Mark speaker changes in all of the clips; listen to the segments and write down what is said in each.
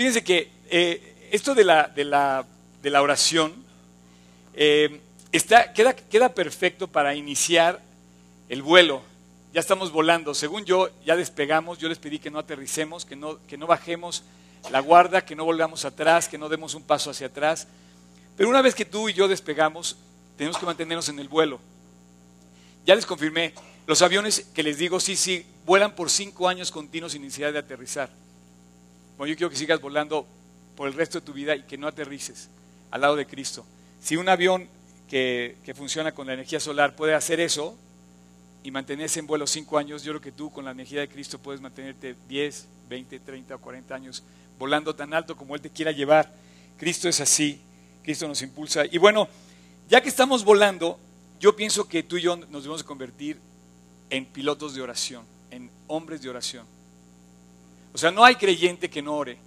Speaker 1: Fíjense que eh, esto de la, de la, de la oración eh, está, queda, queda perfecto para iniciar el vuelo. Ya estamos volando. Según yo, ya despegamos. Yo les pedí que no aterricemos, que no, que no bajemos la guarda, que no volvamos atrás, que no demos un paso hacia atrás. Pero una vez que tú y yo despegamos, tenemos que mantenernos en el vuelo. Ya les confirmé, los aviones que les digo, sí, sí, vuelan por cinco años continuos sin necesidad de aterrizar. Bueno, yo quiero que sigas volando por el resto de tu vida y que no aterrices al lado de Cristo. Si un avión que, que funciona con la energía solar puede hacer eso y mantenerse en vuelo cinco años, yo creo que tú con la energía de Cristo puedes mantenerte 10, 20, 30 o 40 años volando tan alto como Él te quiera llevar. Cristo es así, Cristo nos impulsa. Y bueno, ya que estamos volando, yo pienso que tú y yo nos debemos convertir en pilotos de oración, en hombres de oración. O sea, no hay creyente que no ore.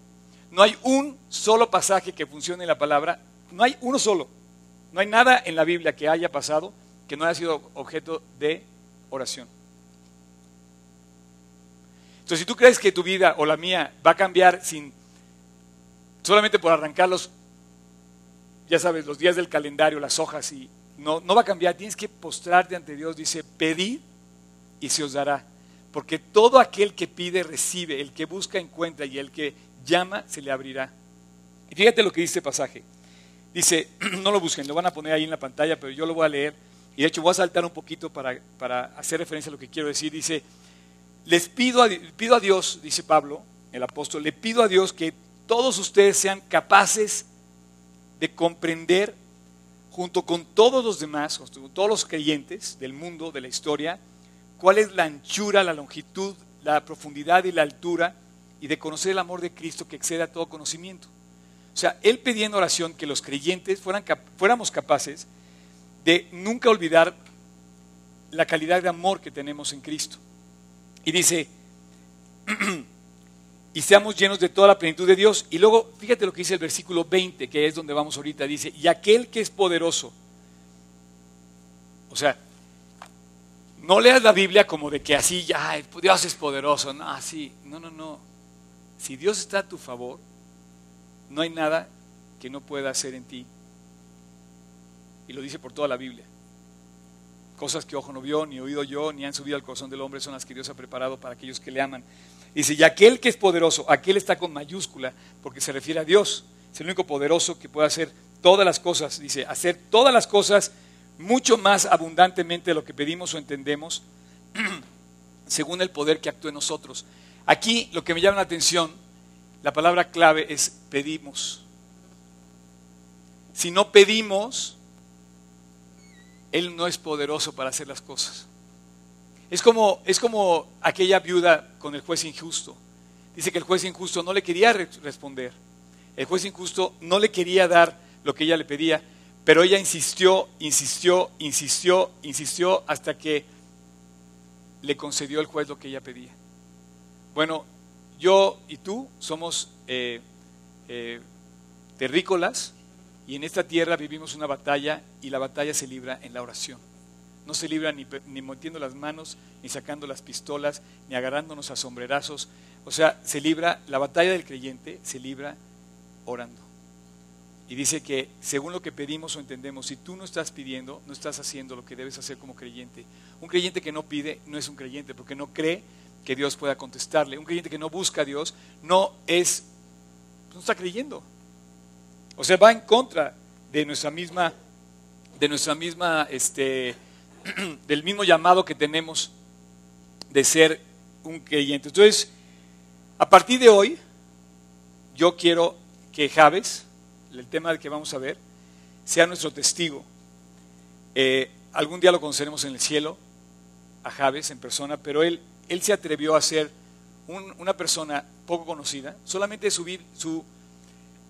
Speaker 1: No hay un solo pasaje que funcione en la palabra. No hay uno solo. No hay nada en la Biblia que haya pasado que no haya sido objeto de oración. Entonces, si tú crees que tu vida o la mía va a cambiar sin solamente por arrancar los, ya sabes, los días del calendario, las hojas y no, no va a cambiar, tienes que postrarte ante Dios, dice, pedid y se os dará. Porque todo aquel que pide recibe, el que busca encuentra y el que llama se le abrirá. Y fíjate lo que dice el pasaje. Dice, no lo busquen, lo van a poner ahí en la pantalla, pero yo lo voy a leer. Y de hecho voy a saltar un poquito para, para hacer referencia a lo que quiero decir. Dice, les pido a, pido a Dios, dice Pablo, el apóstol, le pido a Dios que todos ustedes sean capaces de comprender junto con todos los demás, con todos los creyentes del mundo, de la historia, cuál es la anchura, la longitud, la profundidad y la altura, y de conocer el amor de Cristo que excede a todo conocimiento. O sea, él pedía en oración que los creyentes fueran, fuéramos capaces de nunca olvidar la calidad de amor que tenemos en Cristo. Y dice, y seamos llenos de toda la plenitud de Dios. Y luego, fíjate lo que dice el versículo 20, que es donde vamos ahorita, dice, y aquel que es poderoso. O sea, no leas la Biblia como de que así, ya, Dios es poderoso. No, así, no, no, no. Si Dios está a tu favor, no hay nada que no pueda hacer en ti. Y lo dice por toda la Biblia. Cosas que ojo no vio, ni oído yo, ni han subido al corazón del hombre son las que Dios ha preparado para aquellos que le aman. Dice, y aquel que es poderoso, aquel está con mayúscula, porque se refiere a Dios. Es el único poderoso que puede hacer todas las cosas. Dice, hacer todas las cosas mucho más abundantemente de lo que pedimos o entendemos, según el poder que actúa en nosotros. Aquí lo que me llama la atención, la palabra clave es pedimos. Si no pedimos, Él no es poderoso para hacer las cosas. Es como, es como aquella viuda con el juez injusto. Dice que el juez injusto no le quería responder. El juez injusto no le quería dar lo que ella le pedía, pero ella insistió, insistió, insistió, insistió hasta que le concedió el juez lo que ella pedía. Bueno, yo y tú somos eh, eh, terrícolas y en esta tierra vivimos una batalla y la batalla se libra en la oración. No se libra ni, ni metiendo las manos, ni sacando las pistolas, ni agarrándonos a sombrerazos. O sea, se libra, la batalla del creyente se libra orando. Y dice que según lo que pedimos o entendemos, si tú no estás pidiendo, no estás haciendo lo que debes hacer como creyente. Un creyente que no pide no es un creyente porque no cree que Dios pueda contestarle. Un creyente que no busca a Dios no es, no está creyendo. O sea, va en contra de nuestra misma, de nuestra misma, este, del mismo llamado que tenemos de ser un creyente. Entonces, a partir de hoy, yo quiero que Javes, el tema que vamos a ver, sea nuestro testigo. Eh, algún día lo conoceremos en el cielo, a Javes en persona, pero él, él se atrevió a ser una persona poco conocida, solamente su,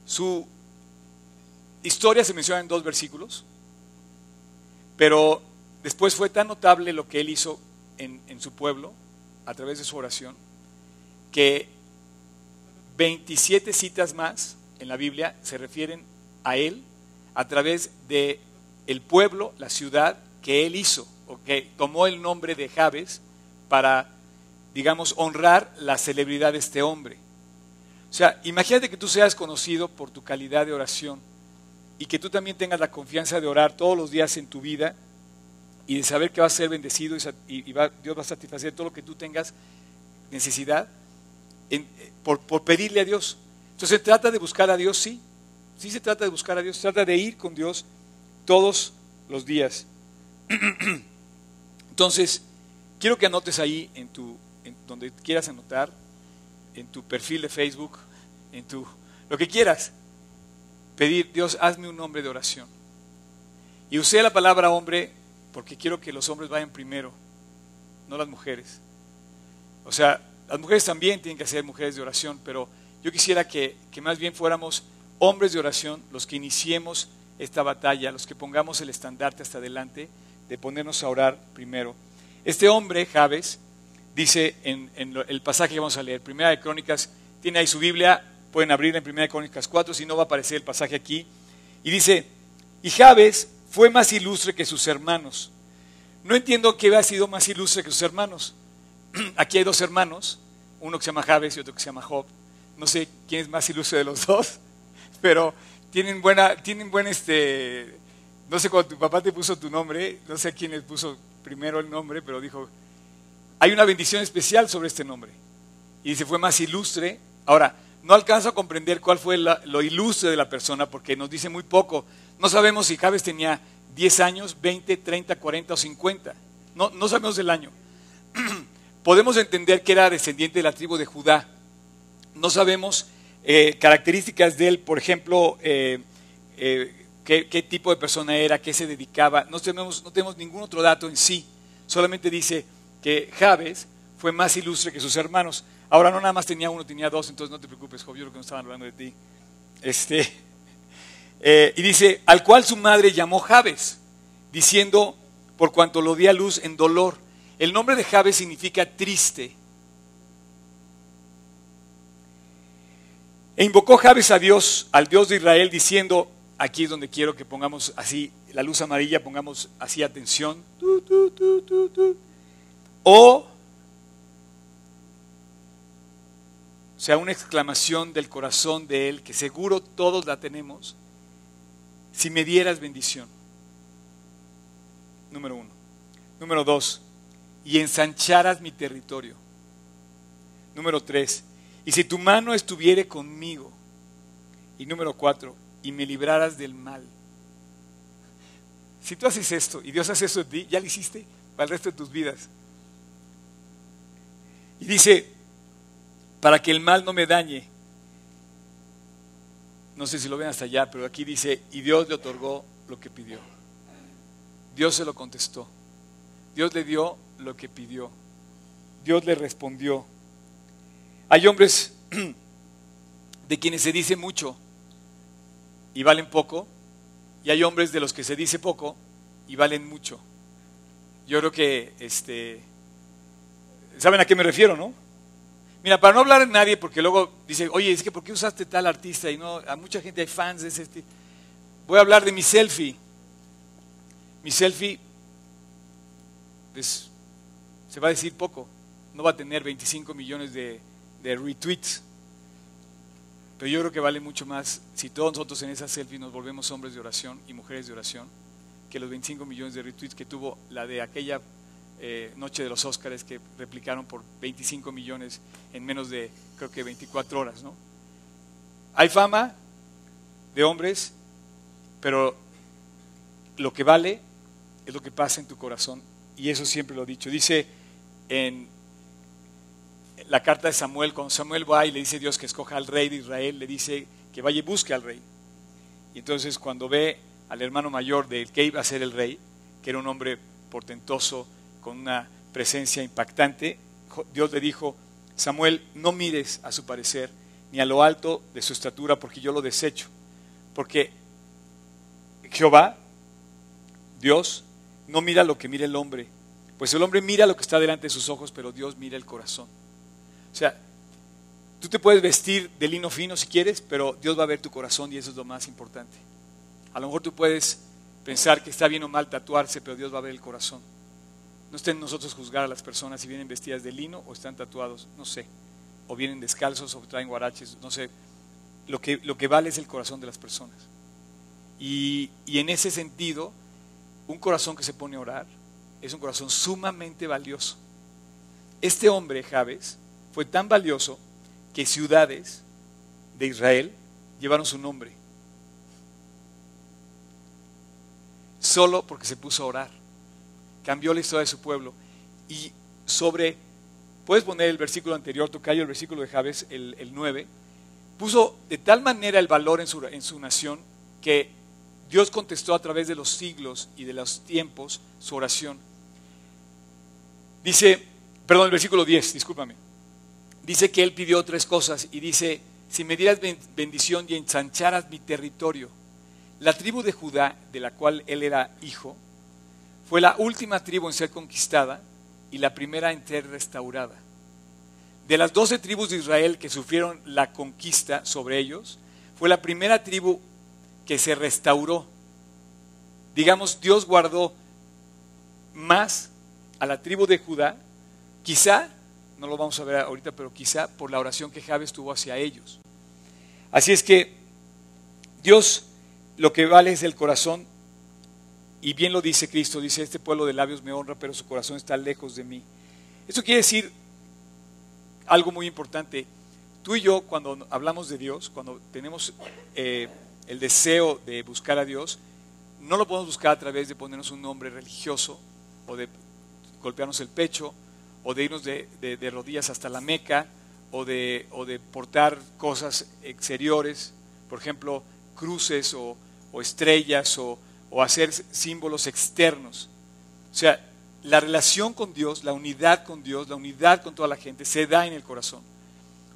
Speaker 1: su historia se menciona en dos versículos, pero Después fue tan notable lo que él hizo en, su pueblo, a través de su oración, que 27 citas más en la Biblia se refieren a él a través de el pueblo, la ciudad que él hizo, o que tomó el nombre de Jabes para, digamos, honrar la celebridad de este hombre. O sea, imagínate que tú seas conocido por tu calidad de oración y que tú también tengas la confianza de orar todos los días en tu vida y de saber que vas a ser bendecido y, Dios va a satisfacer todo lo que tú tengas necesidad por, por pedirle a Dios. Entonces se trata de buscar a Dios, sí, sí se trata de buscar a Dios, se trata de ir con Dios todos los días. Entonces, quiero que anotes ahí en tu, donde quieras anotar, en tu perfil de Facebook, en tu, lo que quieras, pedir, Dios, hazme un hombre de oración. Y usé la palabra hombre porque quiero que los hombres vayan primero, no las mujeres. O sea, las mujeres también tienen que ser mujeres de oración, pero yo quisiera que, que más bien fuéramos hombres de oración los que iniciemos esta batalla, los que pongamos el estandarte hasta adelante, de ponernos a orar primero. Este hombre, Javes, dice en, el pasaje que vamos a leer, Primera de Crónicas, tiene ahí su Biblia, pueden abrirla en Primera de Crónicas 4, si no va a aparecer el pasaje aquí, y dice, y Javes fue más ilustre que sus hermanos. No entiendo qué ha sido más ilustre que sus hermanos. Aquí hay dos hermanos, uno que se llama Javes y otro que se llama Job. No sé quién es más ilustre de los dos, pero tienen buena, tienen buen este, no sé cuando tu papá te puso tu nombre, no sé quién le puso primero el nombre, pero dijo, hay una bendición especial sobre este nombre. Y dice, fue más ilustre. Ahora, no alcanzo a comprender cuál fue lo ilustre de la persona porque nos dice muy poco. No sabemos si Javes tenía 10 años, 20, 30, 40 o 50. No, no sabemos el año. Podemos entender que era descendiente de la tribu de Judá. No sabemos eh, características de él, por ejemplo, eh, eh, qué, tipo de persona era, qué se dedicaba. No tenemos, no tenemos ningún otro dato en sí. Solamente dice que Javes fue más ilustre que sus hermanos. Ahora no nada más tenía uno, tenía dos, entonces no te preocupes, Job, yo creo que no estaban hablando de ti. Este, y dice, al cual su madre llamó Javes, diciendo, por cuanto lo di a luz en dolor. El nombre de Javes significa triste. E invocó Javes a Dios, al Dios de Israel, diciendo, aquí es donde quiero que pongamos así, la luz amarilla, pongamos así atención. o, o sea, una exclamación del corazón de Él, que seguro todos la tenemos, si me dieras bendición. Número uno. Número dos, y ensancharas mi territorio. Número tres, y si tu mano estuviere conmigo. Y número cuatro, y me libraras del mal. Si tú haces esto y Dios hace eso en ti, ya lo hiciste para el resto de tus vidas. Y dice, para que el mal no me dañe. No sé si lo ven hasta allá, pero aquí dice, y Dios le otorgó lo que pidió. Dios se lo contestó. Dios le dio lo que pidió. Dios le respondió. Hay hombres de quienes se dice mucho y valen poco, y hay hombres de los que se dice poco y valen mucho. Yo creo que, este, ¿saben a qué me refiero, no? Mira, para no hablar de nadie, porque luego dice, oye, es que ¿por qué usaste tal artista? Y no, a mucha gente hay fans de ese tipo. Voy a hablar de mi selfie. Mi selfie, pues, se va a decir poco. No va a tener 25 millones de, de retweets. Pero yo creo que vale mucho más si todos nosotros en esa selfie nos volvemos hombres de oración y mujeres de oración que los 25 millones de retweets que tuvo la de aquella eh, noche de los Óscares que replicaron por 25 millones en menos de creo que 24 horas. ¿no? Hay fama de hombres, pero lo que vale es lo que pasa en tu corazón. Y eso siempre lo he dicho. Dice en la carta de Samuel, cuando Samuel va y le dice a Dios que escoja al rey de Israel, le dice que vaya y busque al rey. Y entonces cuando ve al hermano mayor del que iba a ser el rey, que era un hombre portentoso, con una presencia impactante, Dios le dijo, Samuel, no mires a su parecer, ni a lo alto de su estatura, porque yo lo desecho. Porque Jehová, Dios, no mira lo que mira el hombre, pues el hombre mira lo que está delante de sus ojos, pero Dios mira el corazón. O sea, tú te puedes vestir de lino fino si quieres, pero Dios va a ver tu corazón y eso es lo más importante. A lo mejor tú puedes pensar que está bien o mal tatuarse, pero Dios va a ver el corazón. No estén nosotros juzgar a las personas si vienen vestidas de lino o están tatuados, no sé. o vienen descalzos o traen guaraches, no sé. Lo que, lo que vale es el corazón de las personas. Y, y en ese sentido, un corazón que se pone a orar es un corazón sumamente valioso. Este hombre, Javes, fue tan valioso que ciudades de Israel llevaron su nombre. Solo porque se puso a orar. Cambió la historia de su pueblo. Y sobre, puedes poner el versículo anterior, Tocayo, el versículo de Javes, el, el 9, puso de tal manera el valor en su, en su nación que Dios contestó a través de los siglos y de los tiempos su oración. Dice, perdón, el versículo 10, discúlpame. Dice que él pidió tres cosas y dice, si me dieras bendición y ensancharas mi territorio. La tribu de Judá, de la cual él era hijo, fue la última tribu en ser conquistada y la primera en ser restaurada. De las doce tribus de Israel que sufrieron la conquista sobre ellos, fue la primera tribu que se restauró. Digamos, Dios guardó más a la tribu de Judá, quizá, no lo vamos a ver ahorita, pero quizá por la oración que Javes tuvo hacia ellos. Así es que Dios lo que vale es el corazón, y bien lo dice Cristo, dice, este pueblo de labios me honra, pero su corazón está lejos de mí. Eso quiere decir algo muy importante. Tú y yo, cuando hablamos de Dios, cuando tenemos eh, el deseo de buscar a Dios, no lo podemos buscar a través de ponernos un nombre religioso o de golpearnos el pecho o de irnos de, rodillas hasta la Meca o de, o de, portar cosas exteriores, por ejemplo, cruces o, estrellas o, o hacer símbolos externos. O sea, la relación con Dios, la unidad con Dios, la unidad con toda la gente se da en el corazón.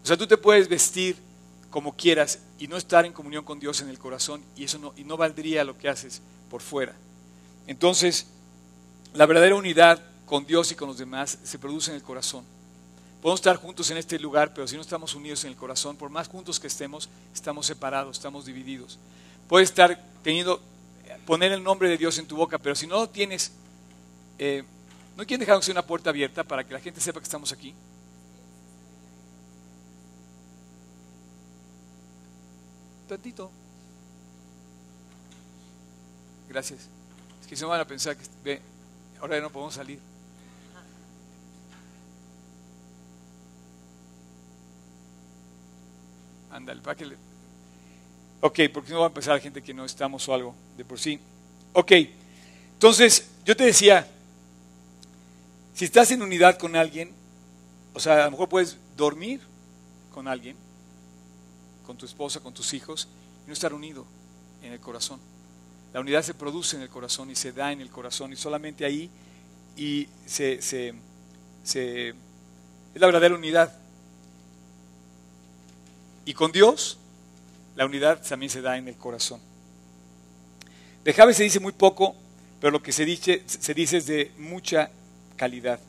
Speaker 1: O sea, tú te puedes vestir como quieras y no estar en comunión con Dios en el corazón y eso no, y no valdría lo que haces por fuera. Entonces, la verdadera unidad con Dios y con los demás se produce en el corazón. Podemos estar juntos en este lugar, pero si no estamos unidos en el corazón, por más juntos que estemos, estamos separados, estamos divididos. Puedes estar teniendo, poner el nombre de Dios en tu boca, pero si no lo tienes, eh, ¿no quieren dejar una puerta abierta para que la gente sepa que estamos aquí? Tantito. Gracias. Es que se van a pensar que ve, ahora ya no podemos salir. Ándale, para que le... Ok, porque no va a empezar gente que no estamos o algo de por sí. Ok, entonces yo te decía, si estás en unidad con alguien, o sea, a lo mejor puedes dormir con alguien, con tu esposa, con tus hijos, y no estar unido en el corazón. La unidad se produce en el corazón y se da en el corazón y solamente ahí y se, se, es la verdadera unidad. Y con Dios, la unidad también se da en el corazón. De Javes se dice muy poco, pero lo que se dice, se dice es de mucha calidad.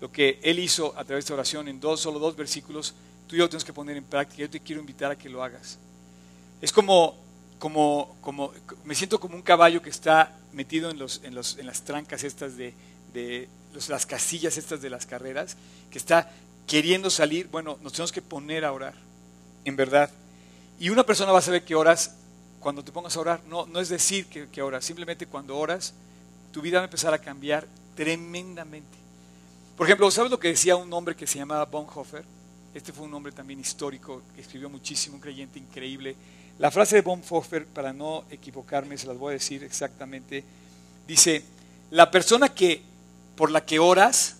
Speaker 1: Lo que él hizo a través de esta oración en dos, solo dos versículos, tú y yo tenemos que poner en práctica. Yo te quiero invitar a que lo hagas. Es como como, como, me siento como un caballo que está metido en, los, en, los, en las trancas estas de, de las casillas estas de las carreras, que está queriendo salir. Bueno, nos tenemos que poner a orar, en verdad. Y una persona va a saber que oras cuando te pongas a orar. No, no es decir que, que oras, simplemente cuando oras, tu vida va a empezar a cambiar tremendamente. Por ejemplo, ¿sabes lo que decía un hombre que se llamaba Bonhoeffer? Este fue un hombre también histórico, que escribió muchísimo, un creyente increíble la frase de Bonhoeffer, para no equivocarme, se las voy a decir exactamente, dice, la persona que por la que oras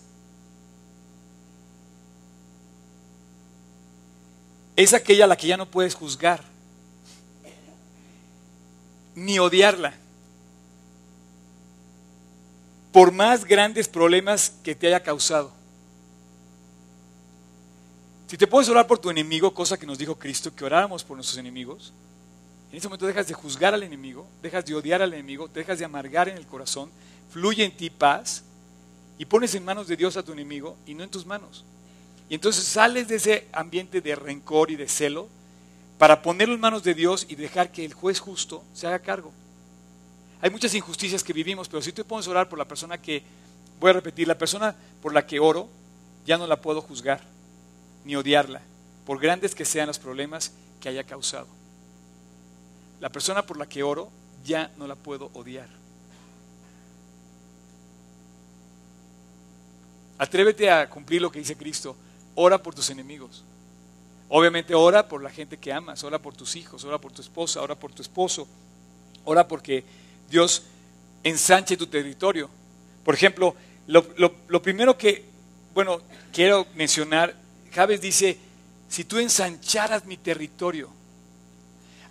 Speaker 1: es aquella a la que ya no puedes juzgar, ni odiarla, por más grandes problemas que te haya causado. Si te puedes orar por tu enemigo, cosa que nos dijo Cristo, que oráramos por nuestros enemigos, en ese momento dejas de juzgar al enemigo, dejas de odiar al enemigo, dejas de amargar en el corazón, fluye en ti paz y pones en manos de Dios a tu enemigo y no en tus manos. Y entonces sales de ese ambiente de rencor y de celo para ponerlo en manos de Dios y dejar que el juez justo se haga cargo. Hay muchas injusticias que vivimos, pero si tú a orar por la persona que, voy a repetir, la persona por la que oro, ya no la puedo juzgar, ni odiarla, por grandes que sean los problemas que haya causado. La persona por la que oro ya no la puedo odiar. Atrévete a cumplir lo que dice Cristo. Ora por tus enemigos. Obviamente ora por la gente que amas, ora por tus hijos, ora por tu esposa, ora por tu esposo. Ora porque Dios ensanche tu territorio. Por ejemplo, lo, primero que, bueno, quiero mencionar, Javes dice, si tú ensancharas mi territorio.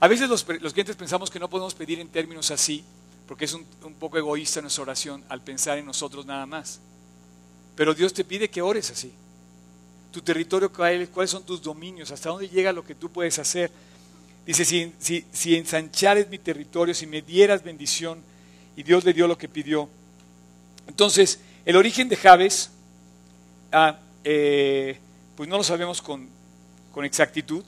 Speaker 1: A veces los, clientes pensamos que no podemos pedir en términos así, porque es un, un poco egoísta nuestra oración al pensar en nosotros nada más. Pero Dios te pide que ores así. Tu territorio, cuáles son tus dominios, hasta dónde llega lo que tú puedes hacer. Dice, si, si, si ensanchares mi territorio, si me dieras bendición, y Dios le dio lo que pidió. Entonces, el origen de Jabes, ah, eh, pues no lo sabemos con, con exactitud,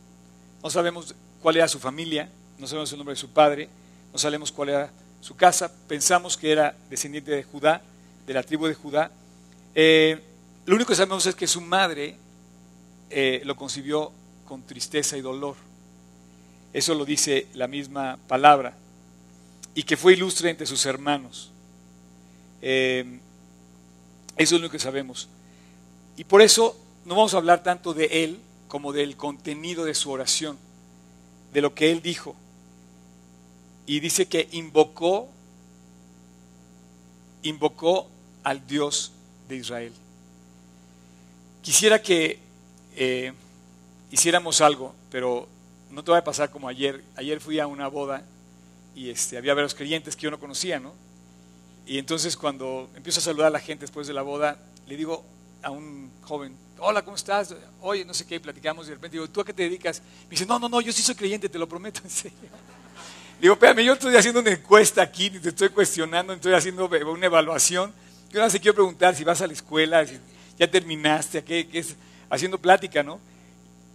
Speaker 1: no sabemos cuál era su familia, no sabemos el nombre de su padre, no sabemos cuál era su casa, pensamos que era descendiente de Judá, de la tribu de Judá, eh, lo único que sabemos es que su madre eh, lo concibió con tristeza y dolor. Eso lo dice la misma palabra. Y que fue ilustre entre sus hermanos. Eh, eso es lo que sabemos. Y por eso no vamos a hablar tanto de él como del contenido de su oración, de lo que él dijo. Y dice que invocó, invocó al Dios de Israel. Quisiera que eh, hiciéramos algo, pero no te va a pasar como ayer. Ayer fui a una boda y este, había varios creyentes que yo no conocía, ¿no? Y entonces cuando empiezo a saludar a la gente después de la boda, le digo a un joven, hola, ¿cómo estás? Oye, no sé qué, platicamos y de repente digo, ¿tú a qué te dedicas? Me dice, no, no, no, yo sí soy creyente, te lo prometo, en serio. digo, espérame, yo estoy haciendo una encuesta aquí, te estoy cuestionando, estoy haciendo una evaluación yo no sé, quiero preguntar si vas a la escuela, si ya terminaste, qué, qué es, haciendo plática, ¿no?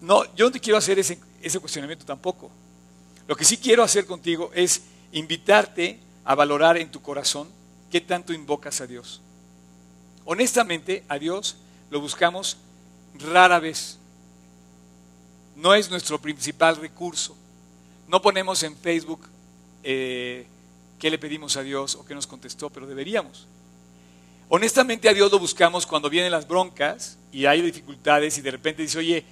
Speaker 1: No, yo no te quiero hacer ese, cuestionamiento tampoco. Lo que sí quiero hacer contigo es invitarte a valorar en tu corazón qué tanto invocas a Dios. Honestamente, a Dios lo buscamos rara vez. No es nuestro principal recurso. No ponemos en Facebook eh, qué le pedimos a Dios o qué nos contestó, pero deberíamos. Honestamente a Dios lo buscamos cuando vienen las broncas y hay dificultades y de repente dice, oye,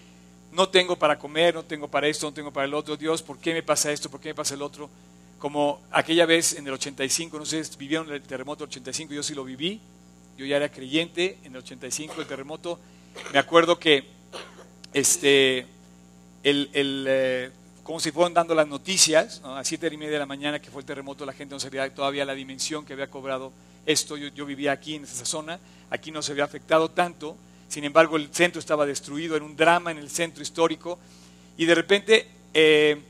Speaker 1: no tengo para comer, no tengo para esto, no tengo para el otro. Dios, ¿por qué me pasa esto? ¿Por qué me pasa el otro? Como aquella vez en el 85, no sé, vivieron el terremoto del 85, yo sí lo viví. Yo ya era creyente en el 85, el terremoto. Me acuerdo que este, el, el, eh, como si fueron dando las noticias, a siete y media de la mañana que fue el terremoto, la gente no sabía todavía la dimensión que había cobrado esto, yo, vivía aquí en esa zona, aquí no se había afectado tanto, sin embargo el centro estaba destruido, era un drama en el centro histórico, y de repente eh,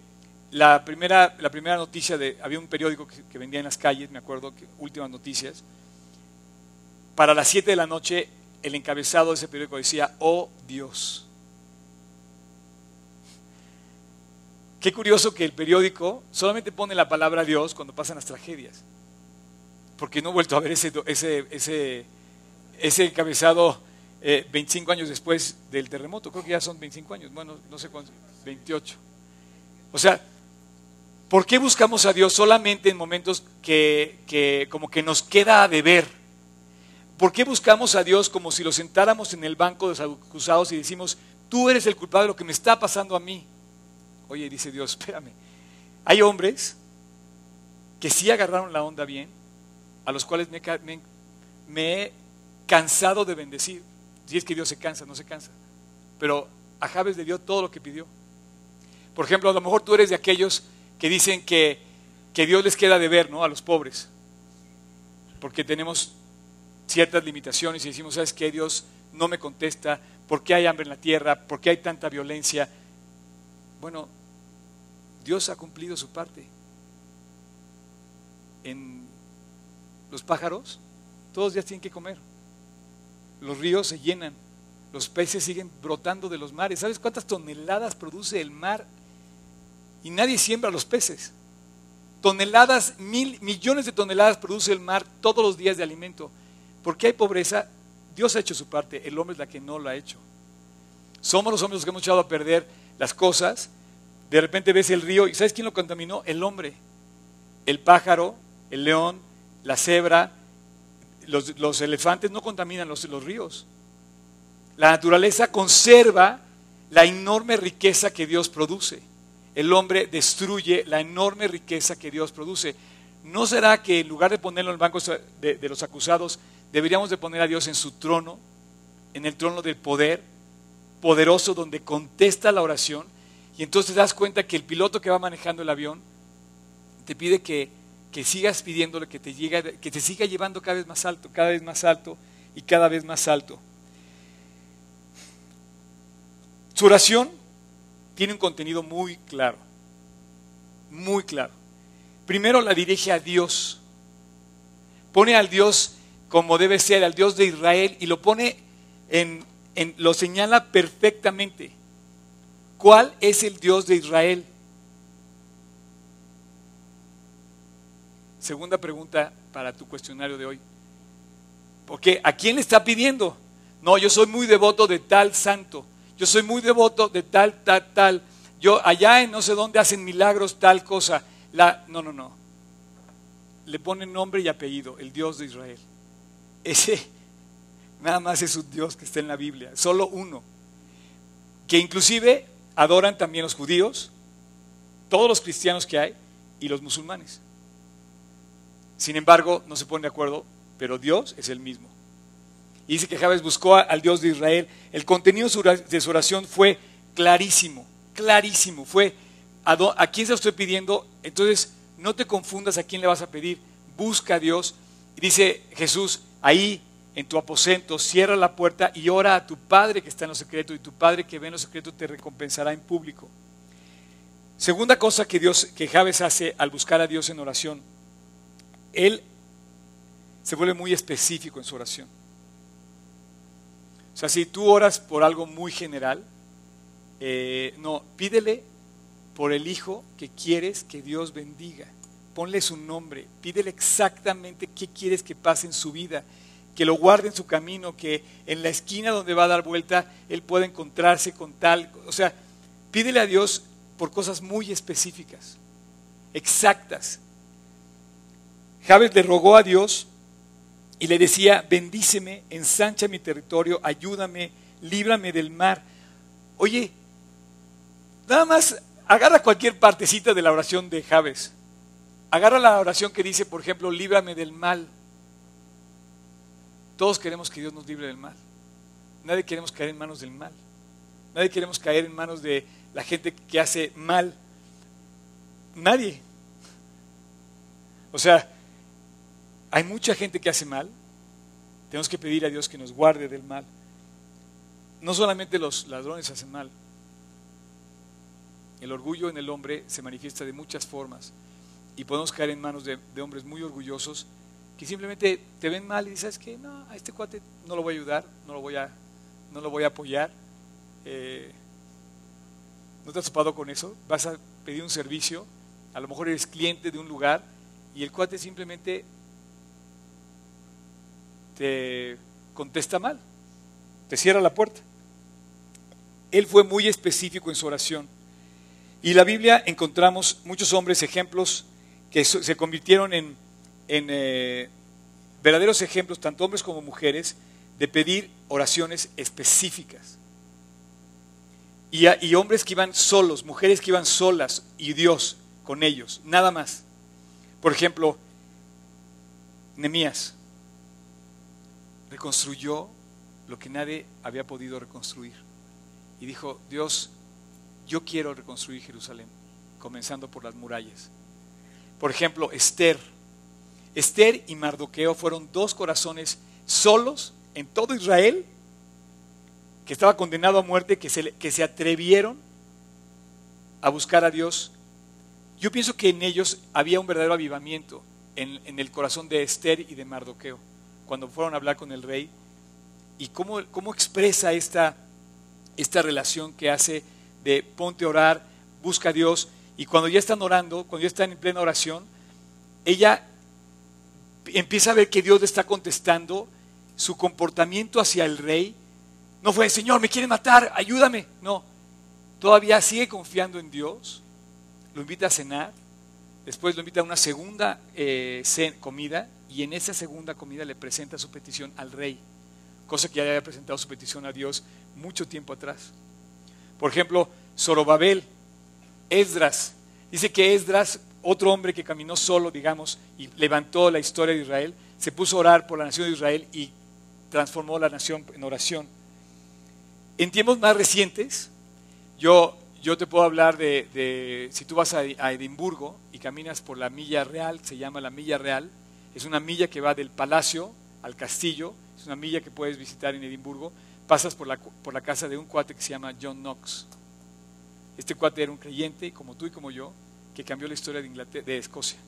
Speaker 1: la, primera, la primera noticia de, había un periódico que, vendía en las calles, me acuerdo, últimas noticias, para las 7 de la noche el encabezado de ese periódico decía, oh Dios. Qué curioso que el periódico solamente pone la palabra Dios cuando pasan las tragedias porque no he vuelto a ver ese, ese, ese, ese encabezado 25 eh, años después del terremoto. Creo que ya son 25 años, bueno, no sé cuántos, 28. O sea, ¿por qué buscamos a Dios solamente en momentos que, que como que nos queda a deber? ¿Por qué buscamos a Dios como si lo sentáramos en el banco de los acusados y decimos, tú eres el culpable de lo que me está pasando a mí? Oye, dice Dios, espérame. Hay hombres que sí agarraron la onda bien, a los cuales me, he cansado de bendecir. Si es que Dios se cansa, no se cansa. Pero a Javes le dio todo lo que pidió. Por ejemplo, a lo mejor tú eres de aquellos que dicen que, que Dios les queda de ver ¿no? a los pobres. Porque tenemos ciertas limitaciones y decimos, ¿sabes qué? Dios no me contesta. ¿Por qué hay hambre en la tierra? ¿Por qué hay tanta violencia? Bueno, Dios ha cumplido su parte. En los pájaros, todos días tienen que comer. Los ríos se llenan, los peces siguen brotando de los mares. ¿Sabes cuántas toneladas produce el mar? Y nadie siembra los peces. Toneladas, mil, millones de toneladas produce el mar todos los días de alimento. ¿Por qué hay pobreza? Dios ha hecho su parte, el hombre es la que no lo ha hecho. Somos los hombres los que hemos echado a perder las cosas. De repente ves el río y ¿sabes quién lo contaminó? El hombre. El pájaro, el león, la cebra, los, elefantes no contaminan los, ríos. La naturaleza conserva la enorme riqueza que Dios produce. El hombre destruye la enorme riqueza que Dios produce. ¿No será que en lugar de ponerlo en el banco de, los acusados, deberíamos de poner a Dios en su trono, en el trono del poder, poderoso, donde contesta la oración? Y entonces das cuenta que el piloto que va manejando el avión te pide que, que sigas pidiéndole que te, llegue, que te siga llevando cada vez más alto, cada vez más alto y cada vez más alto. Su oración tiene un contenido muy claro, muy claro. Primero la dirige a Dios, pone al Dios como debe ser, al Dios de Israel, y lo pone en, en lo señala perfectamente. ¿Cuál es el Dios de Israel? Segunda pregunta para tu cuestionario de hoy. Porque ¿a quién le está pidiendo? No, yo soy muy devoto de tal santo. Yo soy muy devoto de tal, tal, tal. Yo allá en no sé dónde hacen milagros, tal cosa. La, no, no, no. Le ponen nombre y apellido, el Dios de Israel. Ese nada más es un Dios que está en la Biblia, solo uno. Que inclusive adoran también los judíos, todos los cristianos que hay y los musulmanes. Sin embargo, no se ponen de acuerdo, pero Dios es el mismo. Y dice que Jabes buscó al Dios de Israel. El contenido de su oración fue clarísimo, clarísimo. Fue, ¿a, quién se lo estoy pidiendo? Entonces, no te confundas a quién le vas a pedir. Busca a Dios. Y dice Jesús, ahí en tu aposento, cierra la puerta y ora a tu Padre que está en lo secreto, y tu Padre que ve en lo secreto te recompensará en público. Segunda cosa que Dios, que Jabes hace al buscar a Dios en oración, él se vuelve muy específico en su oración. O sea, si tú oras por algo muy general, eh, no, pídele por el hijo que quieres que Dios bendiga. Ponle su nombre, pídele exactamente qué quieres que pase en su vida, que lo guarde en su camino, que en la esquina donde va a dar vuelta él pueda encontrarse con tal. O sea, pídele a Dios por cosas muy específicas, exactas, Jabes le rogó a Dios y le decía, bendíceme, ensancha mi territorio, ayúdame, líbrame del mar. Oye, nada más agarra cualquier partecita de la oración de Jabes. Agarra la oración que dice, por ejemplo, líbrame del mal. Todos queremos que Dios nos libre del mal. Nadie queremos caer en manos del mal. Nadie queremos caer en manos de la gente que hace mal. Nadie. O sea, hay mucha gente que hace mal. Tenemos que pedir a Dios que nos guarde del mal. No solamente los ladrones hacen mal. El orgullo en el hombre se manifiesta de muchas formas y podemos caer en manos de, hombres muy orgullosos que simplemente te ven mal y dices que no, a este cuate no lo voy a ayudar, no lo voy a, no lo voy a apoyar. Eh, ¿No te has topado con eso? Vas a pedir un servicio, a lo mejor eres cliente de un lugar y el cuate simplemente te contesta mal, te cierra la puerta. Él fue muy específico en su oración. Y en la Biblia encontramos muchos hombres, ejemplos, que se convirtieron en, eh, verdaderos ejemplos, tanto hombres como mujeres, de pedir oraciones específicas. Y, y, hombres que iban solos, mujeres que iban solas y Dios con ellos, nada más. Por ejemplo, Nemías reconstruyó lo que nadie había podido reconstruir. Y dijo, Dios, yo quiero reconstruir Jerusalén, comenzando por las murallas. Por ejemplo, Esther. Esther y Mardoqueo fueron dos corazones solos en todo Israel, que estaba condenado a muerte, que se, que se atrevieron a buscar a Dios. Yo pienso que en ellos había un verdadero avivamiento en, en el corazón de Esther y de Mardoqueo cuando fueron a hablar con el rey y cómo, cómo expresa esta, esta relación que hace de ponte a orar, busca a Dios y cuando ya están orando, cuando ya están en plena oración, ella empieza a ver que Dios le está contestando, su comportamiento hacia el rey No fue, Señor, me quieren matar, ayúdame. No, todavía sigue confiando en Dios. Lo invita a cenar. Después lo invita a una segunda eh, comida y en esa segunda comida le presenta su petición al rey, cosa que ya había presentado su petición a Dios mucho tiempo atrás. Por ejemplo, Zorobabel, Esdras. Dice que Esdras, otro hombre que caminó solo, digamos, y levantó la historia de Israel, se puso a orar por la nación de Israel y transformó la nación en oración. En tiempos más recientes, yo, yo te puedo hablar de, si tú vas a, a, Edimburgo y caminas por la milla real, se llama la milla real, es una milla que va del palacio al castillo, es una milla que puedes visitar en Edimburgo, pasas por la, por la casa de un cuate que se llama John Knox. Este cuate era un creyente, como tú y como yo, que cambió la historia de, Inglaterra, de Escocia.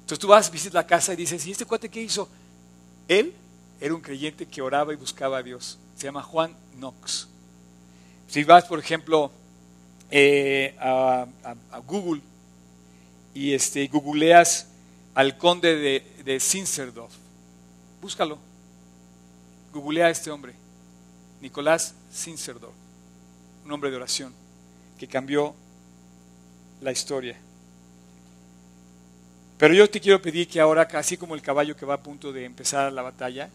Speaker 1: Entonces tú vas, visitas la casa y dices, ¿y este cuate qué hizo? Él era un creyente que oraba y buscaba a Dios. Se llama Juan Knox. Si vas, por ejemplo, eh, a, Google y este, googleas al conde de, de búscalo. Googlea a este hombre, Nicolás Sinserdorf, un hombre de oración que cambió la historia. Pero yo te quiero pedir que ahora, así como el caballo que va a punto de empezar la batalla,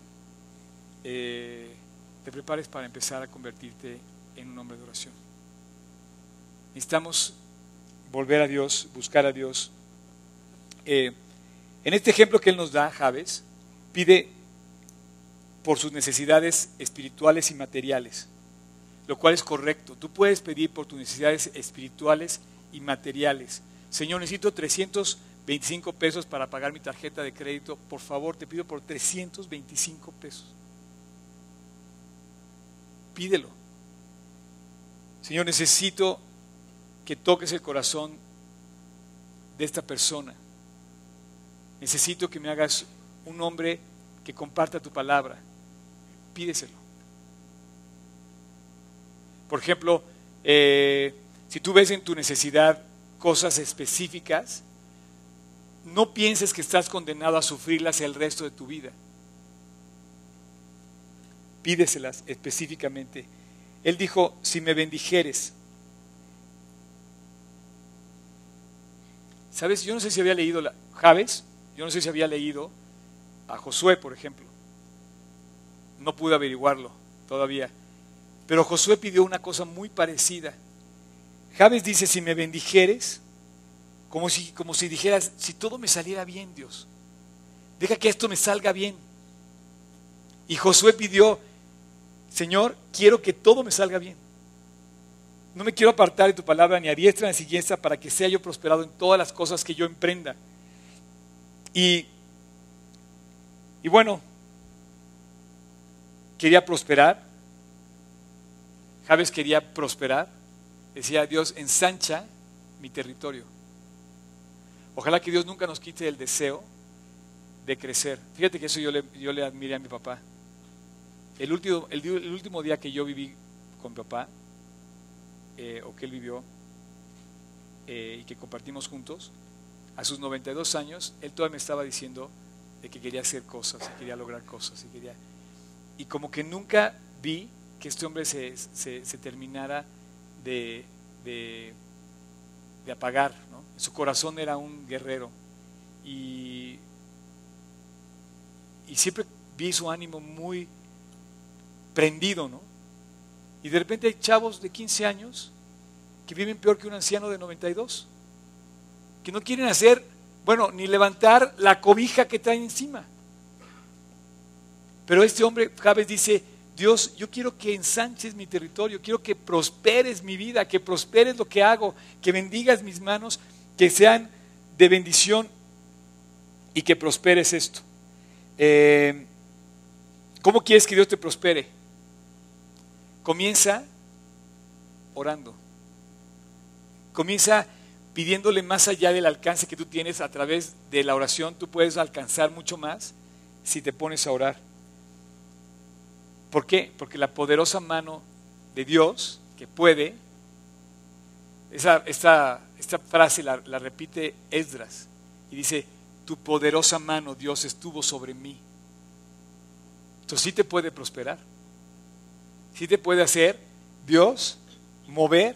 Speaker 1: eh, te prepares para empezar a convertirte en un hombre de oración. Necesitamos volver a Dios, buscar a Dios. Eh, en este ejemplo que Él nos da, Javes, pide por sus necesidades espirituales y materiales, lo cual es correcto. Tú puedes pedir por tus necesidades espirituales y materiales. Señor, necesito 325 pesos para pagar mi tarjeta de crédito. Por favor, te pido por 325 pesos. Pídelo. Señor, necesito que toques el corazón de esta persona. Necesito que me hagas un hombre que comparta tu palabra. Pídeselo. Por ejemplo, eh, si tú ves en tu necesidad cosas específicas, no pienses que estás condenado a sufrirlas el resto de tu vida. Pídeselas específicamente. Él dijo, si me bendijeres. ¿Sabes? Yo no sé si había leído, la, Javes, yo no sé si había leído a Josué, por ejemplo. No pude averiguarlo todavía. Pero Josué pidió una cosa muy parecida. Javes dice, si me bendijeres, como si, como si dijeras, si todo me saliera bien, Dios, deja que esto me salga bien. Y Josué pidió, Señor, quiero que todo me salga bien. No me quiero apartar de tu palabra ni a diestra ni a siguiente para que sea yo prosperado en todas las cosas que yo emprenda. Y, y bueno, quería prosperar. Javes quería prosperar decía Dios, ensancha mi territorio. Ojalá que Dios nunca nos quite el deseo de crecer. Fíjate que eso yo le, yo le admiré a mi papá. El último, el, último día que yo viví con mi papá, eh, o que él vivió, eh, y que compartimos juntos, a sus 92 años, él todavía me estaba diciendo de que quería hacer cosas, y quería lograr cosas, y quería... Y como que nunca vi que este hombre se, se, terminara de, de, apagar. ¿no? Su corazón era un guerrero. Y, y siempre vi su ánimo muy prendido, ¿no? Y de repente hay chavos de 15 años que viven peor que un anciano de 92, que no quieren hacer, bueno, ni levantar la cobija que traen encima. Pero este hombre, Javes dice, Dios, yo quiero que ensanches mi territorio, quiero que prosperes mi vida, que prosperes lo que hago, que bendigas mis manos, que sean de bendición y que prosperes esto. Eh, ¿Cómo quieres que Dios te prospere? Comienza orando. Comienza pidiéndole más allá del alcance que tú tienes a través de la oración. Tú puedes alcanzar mucho más si te pones a orar. ¿Por qué? Porque la poderosa mano de Dios, que puede, esa, esta, esta frase la, repite Esdras y dice, tu poderosa mano, Dios, estuvo sobre mí. Entonces sí te puede prosperar. sí te puede hacer Dios mover,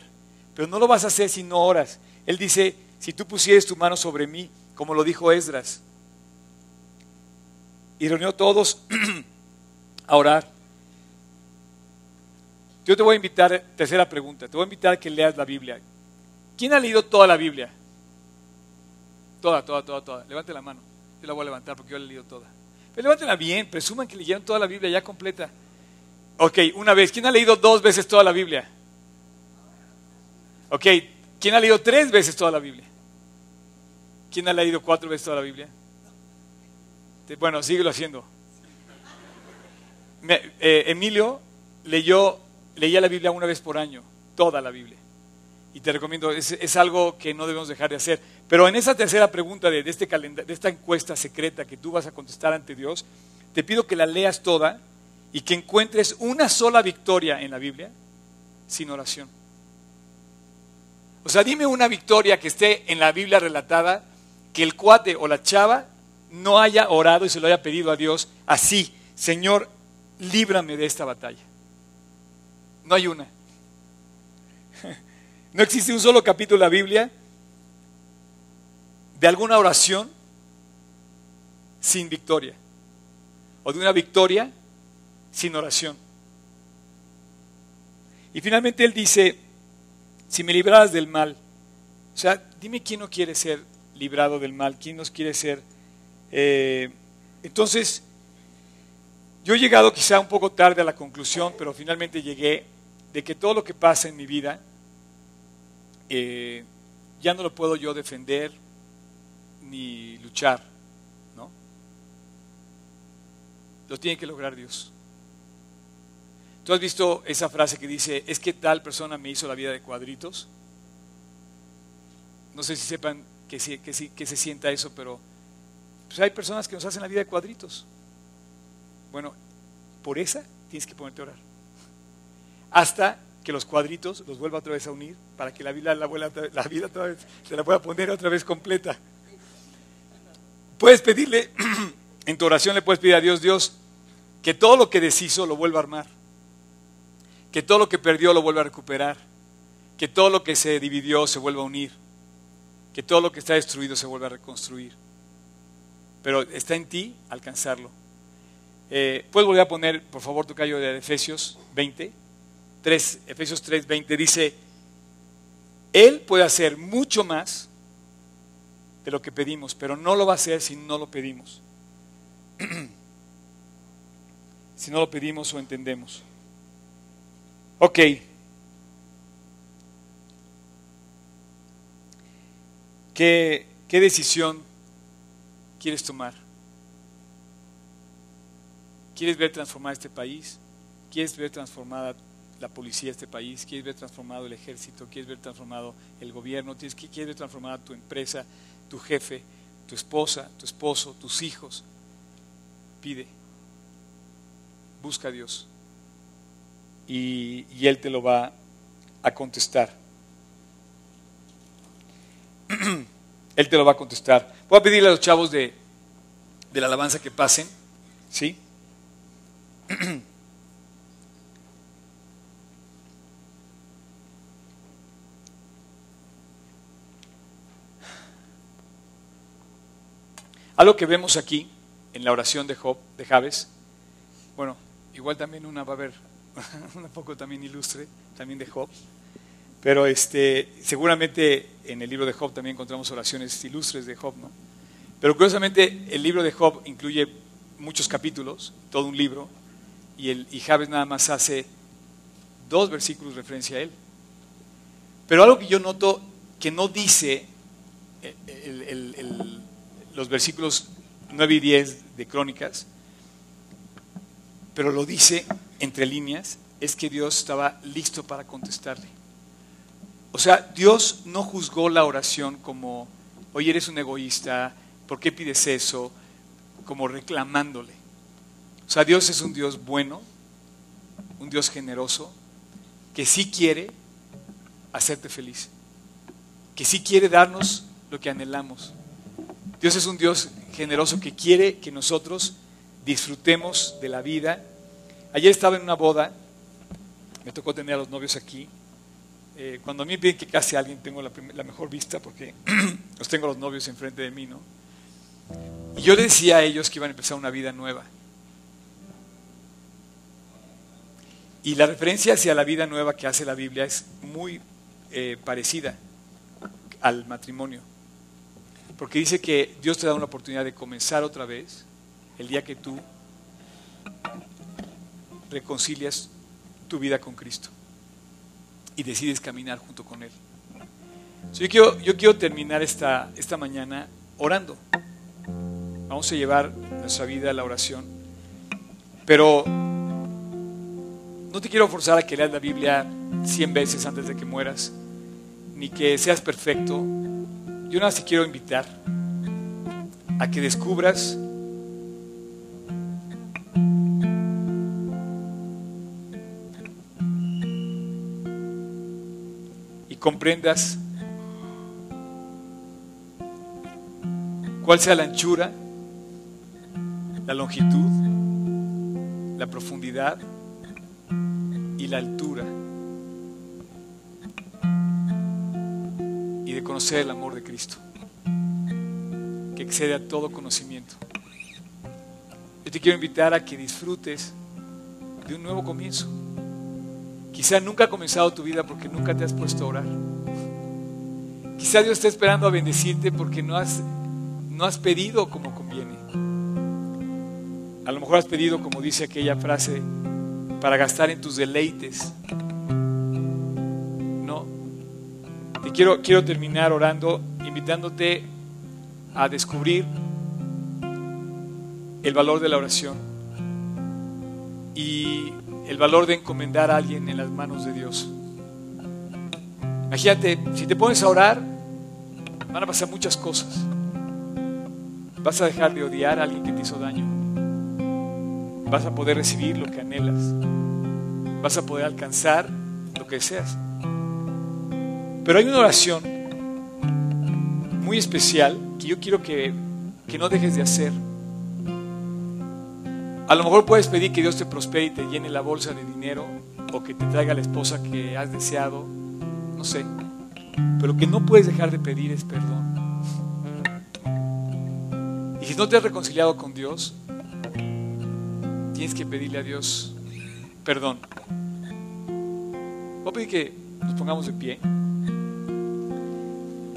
Speaker 1: pero no lo vas a hacer si no oras. Él dice, si tú pusieres tu mano sobre mí, como lo dijo Esdras, y reunió todos a orar. Yo te voy a invitar, tercera pregunta, te voy a invitar a que leas la Biblia. ¿Quién ha leído toda la Biblia? Toda, toda, toda, toda. Levante la mano. Yo la voy a levantar porque yo la he leído toda. Pero levántela bien, presuman que leyeron toda la Biblia ya completa. Ok, una vez. ¿Quién ha leído dos veces toda la Biblia? Ok, ¿quién ha leído tres veces toda la Biblia? ¿Quién ha leído cuatro veces toda la Biblia? Bueno, síguelo haciendo. Eh, Emilio leyó, leía la Biblia una vez por año, toda la Biblia. Y te recomiendo, es, algo que no debemos dejar de hacer. Pero en esa tercera pregunta de, este de esta encuesta secreta que tú vas a contestar ante Dios, te pido que la leas toda y que encuentres una sola victoria en la Biblia sin oración. O sea, dime una victoria que esté en la Biblia relatada que el cuate o la chava no haya orado y se lo haya pedido a Dios así, Señor, líbrame de esta batalla. No hay una. No existe un solo capítulo de la Biblia de alguna oración sin victoria. O de una victoria sin oración. Y finalmente él dice, si me libraras del mal, o sea, dime quién no quiere ser librado del mal, quién nos quiere ser eh, entonces, yo he llegado quizá un poco tarde a la conclusión, pero finalmente llegué de que todo lo que pasa en mi vida eh, ya no lo puedo yo defender ni luchar, ¿no? Lo tiene que lograr Dios. ¿Tú has visto esa frase que dice, es que tal persona me hizo la vida de cuadritos? No sé si sepan que, que, se sienta eso, pero pues hay personas que nos hacen la vida de cuadritos. Bueno, por esa tienes que ponerte a orar. Hasta que los cuadritos los vuelva otra vez a unir para que la vida, la vida otra vez, se la pueda poner otra vez completa. Puedes pedirle, en tu oración le puedes pedir a Dios, Dios, que todo lo que deshizo lo vuelva a armar. Que todo lo que perdió lo vuelva a recuperar. Que todo lo que se dividió se vuelva a unir. Que todo lo que está destruido se vuelva a reconstruir pero está en ti alcanzarlo. Eh, ¿Puedes volver a poner, por favor, tu callo de Efesios 20? 3, Efesios 3, 20 dice, Él puede hacer mucho más de lo que pedimos, pero no lo va a hacer si no lo pedimos. si no lo pedimos o entendemos. Ok. ¿Qué, decisión quieres tomar? ¿Quieres ver transformar este país? ¿Quieres ver transformada la policía de este país? ¿Quieres ver transformado el ejército? ¿Quieres ver transformado el gobierno? ¿Quieres ver transformada tu empresa, tu jefe, tu esposa, tu esposo, tus hijos? Pide. Busca a Dios. Y, Él te lo va a contestar. Él te lo va a contestar. Voy a pedirle a los chavos de, de la alabanza que pasen. ¿Sí? Algo que vemos aquí en la oración de Job, de Javes, bueno, igual también una va a haber, un poco también ilustre, también de Job, pero este, seguramente en el libro de Job también encontramos oraciones ilustres de Job, ¿no? Pero curiosamente el libro de Job incluye muchos capítulos, todo un libro, y, el, y Javes nada más hace dos versículos referencia a él. Pero algo que yo noto que no dice los versículos 9 y 10 de Crónicas, pero lo dice entre líneas, es que Dios estaba listo para contestarle. O sea, Dios no juzgó la oración como, oye, eres un egoísta, ¿por qué pides eso? Como reclamándole. O sea, Dios es un Dios bueno, un Dios generoso, que sí quiere hacerte feliz, que sí quiere darnos lo que anhelamos. Dios es un Dios generoso que quiere que nosotros disfrutemos de la vida. Ayer estaba en una boda Me tocó tener a los novios aquí. Eh, cuando a mí piden que case alguien, tengo la, mejor vista porque los tengo a los novios enfrente de mí, ¿no? Y yo decía a ellos que iban a empezar una vida nueva. Y la referencia hacia la vida nueva que hace la Biblia es muy eh, parecida al matrimonio. Porque dice que Dios te da una oportunidad de comenzar otra vez el día que tú reconcilias tu vida con Cristo y decides caminar junto con Él. yo, quiero, yo quiero terminar esta, esta mañana orando. Vamos a llevar nuestra vida a la oración. Pero no te quiero forzar a que leas la Biblia cien veces antes de que mueras, ni que seas perfecto. Yo nada más te quiero invitar a que descubras comprendas cuál sea la anchura, la longitud, la profundidad y la altura. Y de conocer el amor de Cristo, que excede a todo conocimiento. Yo te quiero invitar a que disfrutes de un nuevo comienzo. Quizá nunca ha comenzado tu vida porque nunca te has puesto a orar. Quizá Dios está esperando a bendecirte porque no has, no has pedido como conviene. A lo mejor has pedido, como dice aquella frase, para gastar en tus deleites. No. Te quiero, quiero terminar orando, invitándote a descubrir el valor de la oración y el valor de encomendar a alguien en las manos de Dios. Imagínate, si te pones a orar, van a pasar muchas cosas. Vas a dejar de odiar a alguien que te hizo daño vas a poder recibir lo que anhelas, vas a poder alcanzar lo que deseas. Pero hay una oración muy especial que yo quiero que, que no dejes de hacer. A lo mejor puedes pedir que Dios te prospere y te llene la bolsa de dinero o que te traiga la esposa que has deseado, no sé. Pero que no puedes dejar de pedir es perdón. Y si no te has reconciliado con Dios, tienes que pedirle a Dios perdón. Voy a pedir que nos pongamos de pie.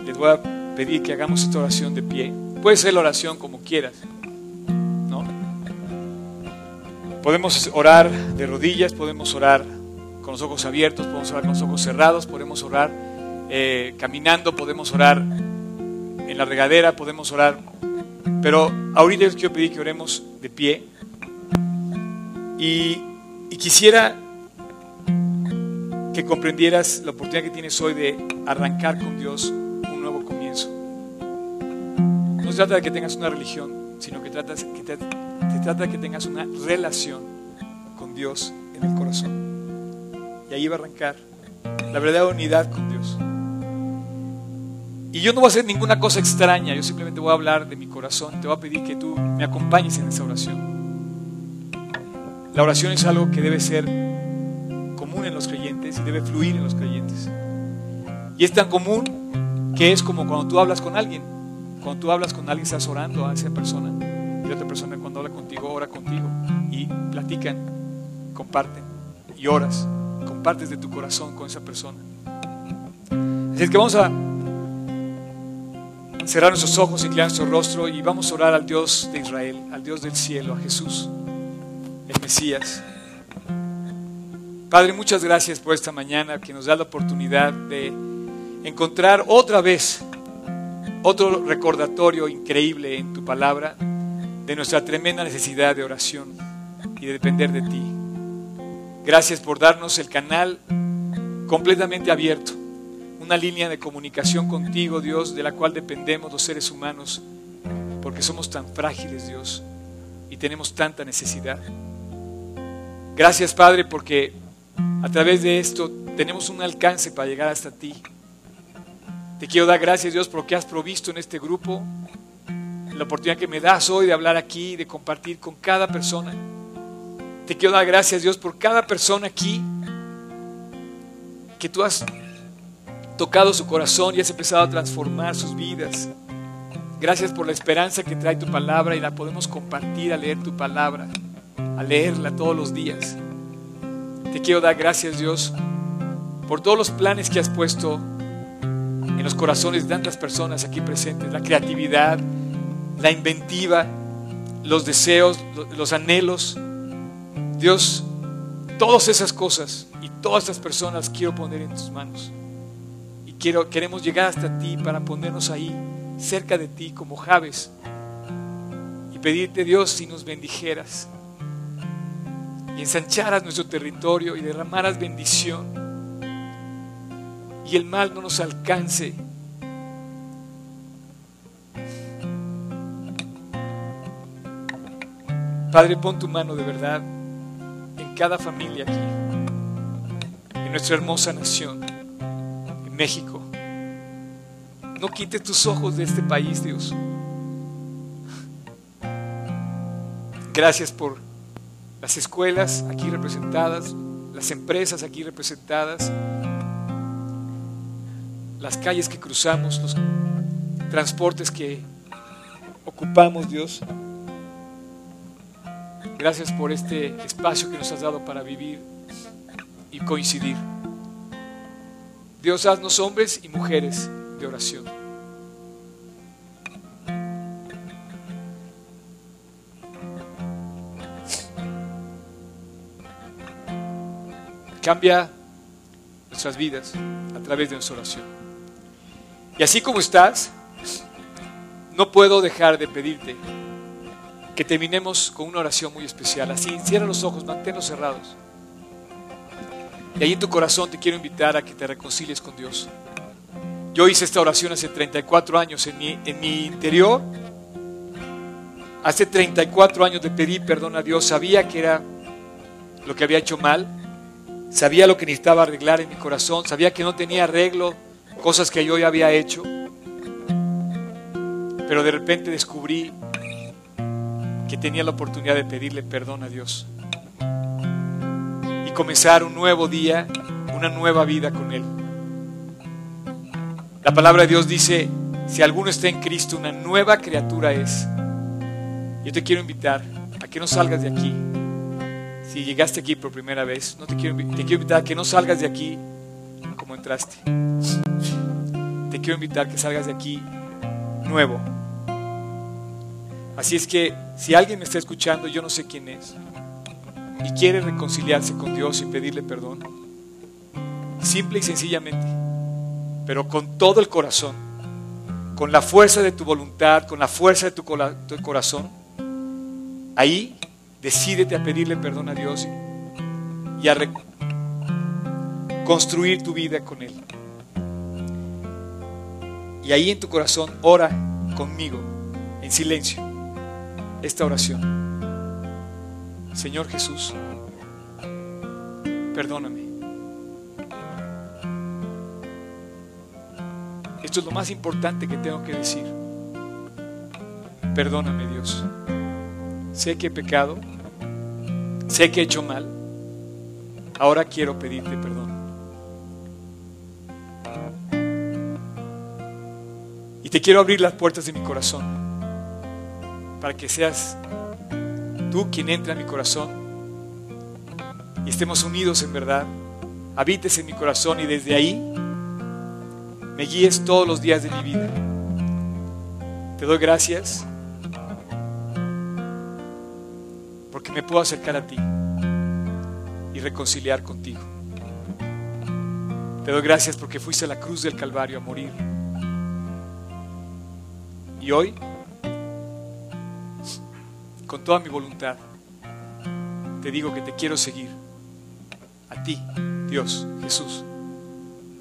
Speaker 1: Les voy a pedir que hagamos esta oración de pie. Puede ser la oración como quieras. Podemos orar de rodillas, podemos orar con los ojos abiertos, podemos orar con los ojos cerrados, podemos orar eh, caminando, podemos orar en la regadera, podemos orar. Pero ahorita les quiero pedir que oremos de pie. Y, quisiera que comprendieras la oportunidad que tienes hoy de arrancar con Dios un nuevo comienzo. No se trata de que tengas una religión, sino que, tratas, que te, trata de que tengas una relación con Dios en el corazón. Y ahí va a arrancar la verdadera unidad con Dios. Y yo no voy a hacer ninguna cosa extraña, yo simplemente voy a hablar de mi corazón. Te voy a pedir que tú me acompañes en esa oración. La oración es algo que debe ser común en los creyentes y debe fluir en los creyentes. Y es tan común que es como cuando tú hablas con alguien. Cuando tú hablas con alguien estás orando a esa persona y otra persona cuando habla contigo ora contigo y platican, comparten y oras, compartes de tu corazón con esa persona. Así es que vamos a cerrar nuestros ojos, inclinar nuestro rostro y vamos a orar al Dios de Israel, al Dios del cielo, a Jesús el Mesías. Padre, muchas gracias por esta mañana que nos da la oportunidad de encontrar otra vez otro recordatorio increíble en tu palabra de nuestra tremenda necesidad de oración y de depender de ti. Gracias por darnos el canal completamente abierto, una línea de comunicación contigo, Dios, de la cual dependemos los seres humanos, porque somos tan frágiles, Dios, y tenemos tanta necesidad. Gracias, Padre, porque a través de esto tenemos un alcance para llegar hasta ti. Te quiero dar gracias, Dios, por lo que has provisto en este grupo, la oportunidad que me das hoy de hablar aquí, de compartir con cada persona. Te quiero dar gracias, Dios, por cada persona aquí que tú has tocado su corazón y has empezado a transformar sus vidas. Gracias por la esperanza que trae tu palabra y la podemos compartir al leer tu palabra, a leerla todos los días. Te quiero dar gracias Dios por todos los planes que has puesto en los corazones de tantas personas aquí presentes, la creatividad, la inventiva, los deseos, los anhelos. Dios, todas esas cosas y todas estas personas quiero poner en tus manos. Y quiero, queremos llegar hasta ti para ponernos ahí, cerca de ti, como Javes, y pedirte, Dios, si nos bendijeras y ensancharas nuestro territorio y derramaras bendición y el mal no nos alcance. Padre, pon tu mano de verdad en cada familia aquí, en nuestra hermosa nación, en México. No quites tus ojos de este país, Dios. Gracias por las escuelas aquí representadas, las empresas aquí representadas, las calles que cruzamos, los transportes que ocupamos, Dios. Gracias por este espacio que nos has dado para vivir y coincidir. Dios, haznos hombres y mujeres de oración. Cambia nuestras vidas a través de nuestra oración. Y así como estás, no puedo dejar de pedirte que terminemos con una oración muy especial. Así, cierra los ojos, manténlos cerrados. Y ahí en tu corazón te quiero invitar a que te reconcilies con Dios. Yo hice esta oración hace 34 años en mi, en mi interior. Hace 34 años de pedir perdón a Dios. Sabía que era lo que había hecho mal. Sabía lo que necesitaba arreglar en mi corazón. Sabía que no tenía arreglo cosas que yo ya había hecho. Pero de repente descubrí que tenía la oportunidad de pedirle perdón a Dios y comenzar un nuevo día, una nueva vida con Él. La palabra de Dios dice, si alguno está en Cristo, una nueva criatura es. Yo te quiero invitar a que no salgas de aquí. Si llegaste aquí por primera vez, no te quiero, te quiero invitar a que no salgas de aquí como entraste. Te quiero invitar a que salgas de aquí nuevo, Así es que si alguien me está escuchando, yo no sé quién es, y quiere reconciliarse con Dios y pedirle perdón, simple y sencillamente, pero con todo el corazón, con la fuerza de tu voluntad, con la fuerza de tu, corazón, ahí decídete a pedirle perdón a Dios y a construir tu vida con Él. Y ahí en tu corazón ora conmigo en silencio esta oración. Señor Jesús, perdóname. Esto es lo más importante que tengo que decir. Perdóname Dios. Sé que he pecado, sé que he hecho mal. Ahora quiero pedirte perdón. Y te quiero abrir las puertas de mi corazón para que seas tú quien entra en mi corazón y estemos unidos en verdad, habites en mi corazón y desde ahí me guíes todos los días de mi vida. Te doy gracias porque me puedo acercar a ti y reconciliar contigo. Te doy gracias porque fuiste a la cruz del Calvario a morir. Y hoy con toda mi voluntad, te digo que te quiero seguir. A ti, Dios, Jesús,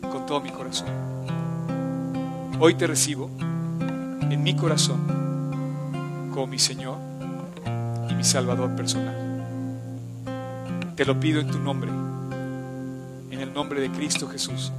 Speaker 1: con todo mi corazón. Hoy te recibo en mi corazón como mi Señor y mi Salvador personal. Te lo pido en tu nombre, en el nombre de Cristo Jesús.